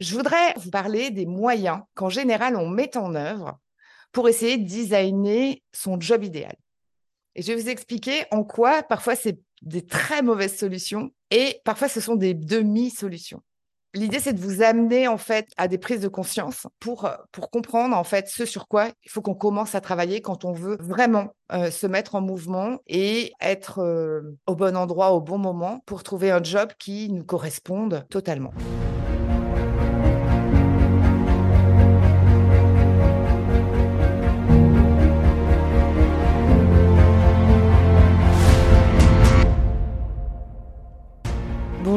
Je voudrais vous parler des moyens qu'en général on met en œuvre pour essayer de designer son job idéal. Et je vais vous expliquer en quoi parfois c'est des très mauvaises solutions et parfois ce sont des demi-solutions. L'idée, c'est de vous amener en fait à des prises de conscience pour, pour comprendre en fait ce sur quoi il faut qu'on commence à travailler quand on veut vraiment euh, se mettre en mouvement et être euh, au bon endroit au bon moment pour trouver un job qui nous corresponde totalement.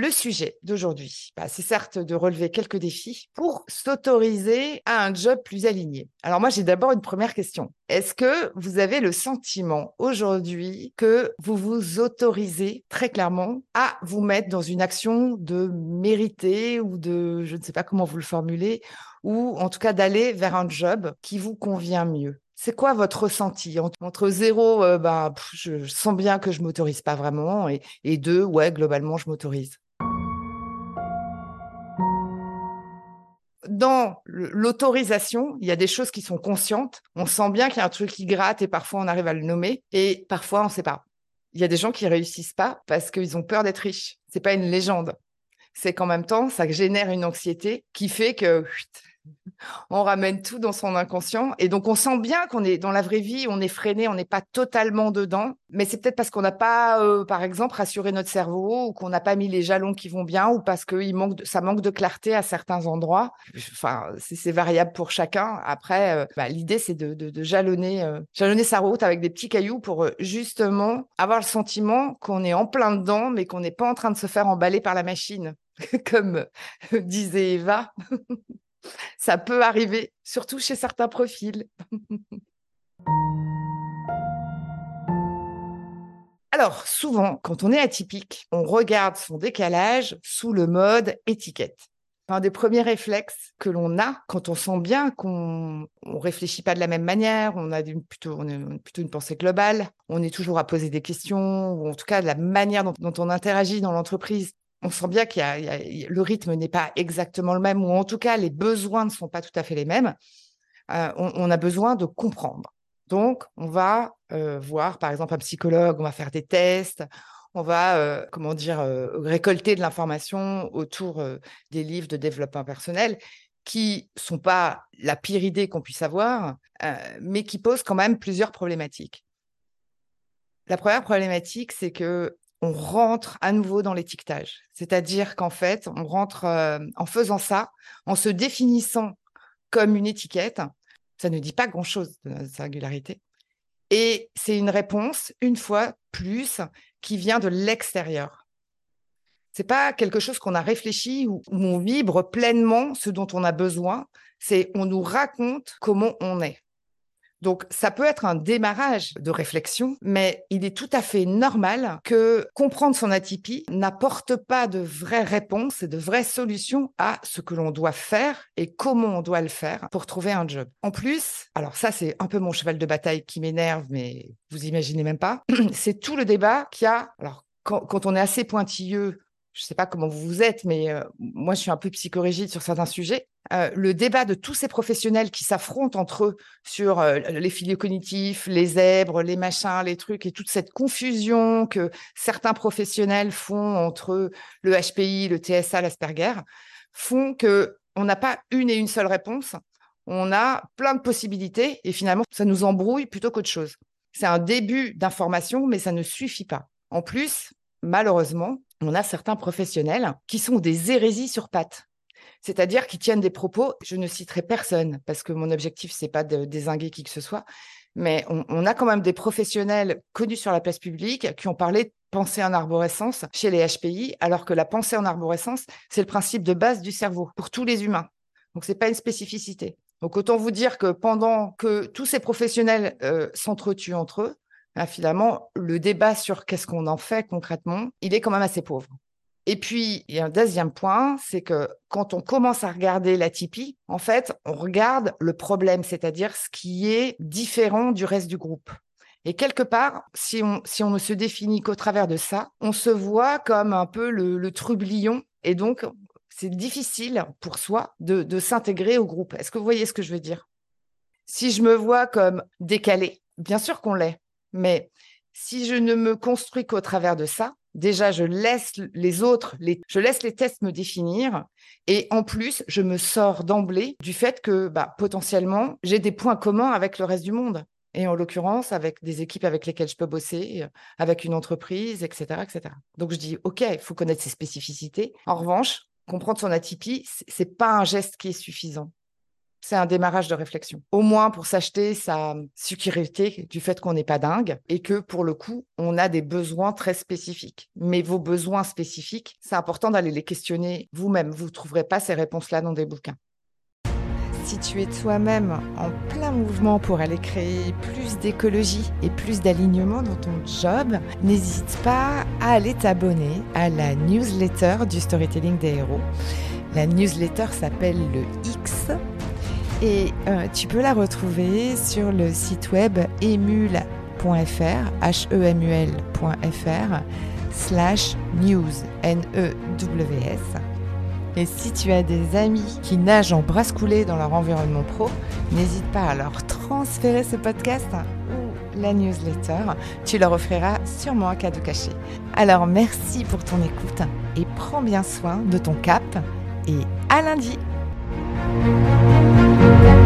Le sujet d'aujourd'hui, bah, c'est certes de relever quelques défis pour s'autoriser à un job plus aligné. Alors moi, j'ai d'abord une première question. Est-ce que vous avez le sentiment aujourd'hui que vous vous autorisez très clairement à vous mettre dans une action de mériter ou de, je ne sais pas comment vous le formulez, ou en tout cas d'aller vers un job qui vous convient mieux? C'est quoi votre ressenti? Entre zéro, euh, bah, je, sens bien que je m'autorise pas vraiment, et, et deux, ouais, globalement, je m'autorise. Dans l'autorisation, il y a des choses qui sont conscientes. On sent bien qu'il y a un truc qui gratte et parfois on arrive à le nommer et parfois on ne sait pas. Il y a des gens qui réussissent pas parce qu'ils ont peur d'être riches. C'est pas une légende. C'est qu'en même temps, ça génère une anxiété qui fait que on ramène tout dans son inconscient. Et donc, on sent bien qu'on est dans la vraie vie, on est freiné, on n'est pas totalement dedans. Mais c'est peut-être parce qu'on n'a pas, euh, par exemple, rassuré notre cerveau ou qu'on n'a pas mis les jalons qui vont bien ou parce que manque ça manque de clarté à certains endroits. Enfin, c'est variable pour chacun. Après, euh, bah, l'idée, c'est de, euh, jalonner sa route avec des petits cailloux pour justement avoir le sentiment qu'on est en plein dedans, mais qu'on n'est pas en train de se faire emballer par la machine, comme disait Eva. Ça peut arriver, surtout chez certains profils. Alors, souvent, quand on est atypique, on regarde son décalage sous le mode étiquette. Un des premiers réflexes que l'on a quand on sent bien qu'on ne réfléchit pas de la même manière, on a plutôt, une pensée globale, on est toujours à poser des questions, ou en tout cas la manière dont on interagit dans l'entreprise on sent bien qu'il le rythme n'est pas exactement le même, ou en tout cas les besoins ne sont pas tout à fait les mêmes. Euh, on, a besoin de comprendre. Donc, on va euh, voir, par exemple, un psychologue, on va faire des tests, on va, euh, comment dire, récolter de l'information autour des livres de développement personnel qui sont pas la pire idée qu'on puisse avoir, mais qui posent quand même plusieurs problématiques. La première problématique, c'est que on rentre à nouveau dans l'étiquetage. C'est-à-dire qu'en fait, on rentre euh, en faisant ça, en se définissant comme une étiquette. Ça ne dit pas grand-chose de notre singularité. Et c'est une réponse, une fois plus, qui vient de l'extérieur. C'est pas quelque chose qu'on a réfléchi ou où on vibre pleinement ce dont on a besoin. C'est on nous raconte comment on est. Donc, ça peut être un démarrage de réflexion, mais il est tout à fait normal que comprendre son atypie n'apporte pas de vraies réponses et de vraies solutions à ce que l'on doit faire et comment on doit le faire pour trouver un job. En plus, alors ça, c'est un peu mon cheval de bataille qui m'énerve, mais vous imaginez même pas, c'est tout le débat qu'il y a. Alors, quand, on est assez pointilleux je ne sais pas comment vous vous êtes, mais euh, moi, je suis un peu psychorigide sur certains sujets. Euh, le débat de tous ces professionnels qui s'affrontent entre eux sur euh, les filiers cognitifs, les zèbres, les machins, les trucs, et toute cette confusion que certains professionnels font entre le HPI, le TSA, l'Asperger, font que on n'a pas une et une seule réponse. On a plein de possibilités et finalement, ça nous embrouille plutôt qu'autre chose. C'est un début d'information, mais ça ne suffit pas. En plus, malheureusement, on a certains professionnels qui sont des hérésies sur pattes. C'est-à-dire qui tiennent des propos, je ne citerai personne, parce que mon objectif, c'est pas de désinguer qui que ce soit, mais on, a quand même des professionnels connus sur la place publique qui ont parlé de pensée en arborescence chez les HPI, alors que la pensée en arborescence, c'est le principe de base du cerveau pour tous les humains. Donc, c'est pas une spécificité. Donc, autant vous dire que pendant que tous ces professionnels euh, s'entretuent entre eux, ben, finalement, le débat sur qu'est-ce qu'on en fait concrètement, il est quand même assez pauvre. Et puis, il y a un deuxième point, c'est que quand on commence à regarder la Tipeee, en fait, on regarde le problème, c'est-à-dire ce qui est différent du reste du groupe. Et quelque part, si on, ne se définit qu'au travers de ça, on se voit comme un peu le, trublion. Et donc, c'est difficile pour soi de, de s'intégrer au groupe. Est-ce que vous voyez ce que je veux dire? Si je me vois comme décalé, bien sûr qu'on l'est, mais si je ne me construis qu'au travers de ça, déjà, je laisse les autres, je laisse les tests me définir. Et en plus, je me sors d'emblée du fait que bah, potentiellement, j'ai des points communs avec le reste du monde. Et en l'occurrence, avec des équipes avec lesquelles je peux bosser, avec une entreprise, etc. etc. Donc, je dis, OK, il faut connaître ses spécificités. En revanche, comprendre son atypie, ce n'est pas un geste qui est suffisant c'est un démarrage de réflexion. Au moins pour s'acheter sa sécurité du fait qu'on n'est pas dingue et que pour le coup, on a des besoins très spécifiques. Mais vos besoins spécifiques, c'est important d'aller les questionner vous-même. Vous ne trouverez pas ces réponses-là dans des bouquins. Si tu es toi-même en plein mouvement pour aller créer plus d'écologie et plus d'alignement dans ton job, n'hésite pas à aller t'abonner à la newsletter du storytelling des héros. La newsletter s'appelle le X et euh, tu peux la retrouver sur le site web emul.fr, h-e-m-u-l.fr, slash news, N-E-W-S. Et si tu as des amis qui nagent en brasse coulée dans leur environnement pro, n'hésite pas à leur transférer ce podcast ou la newsletter. Tu leur offriras sûrement un cadeau caché. Alors merci pour ton écoute et prends bien soin de ton cap et à lundi. Thank you.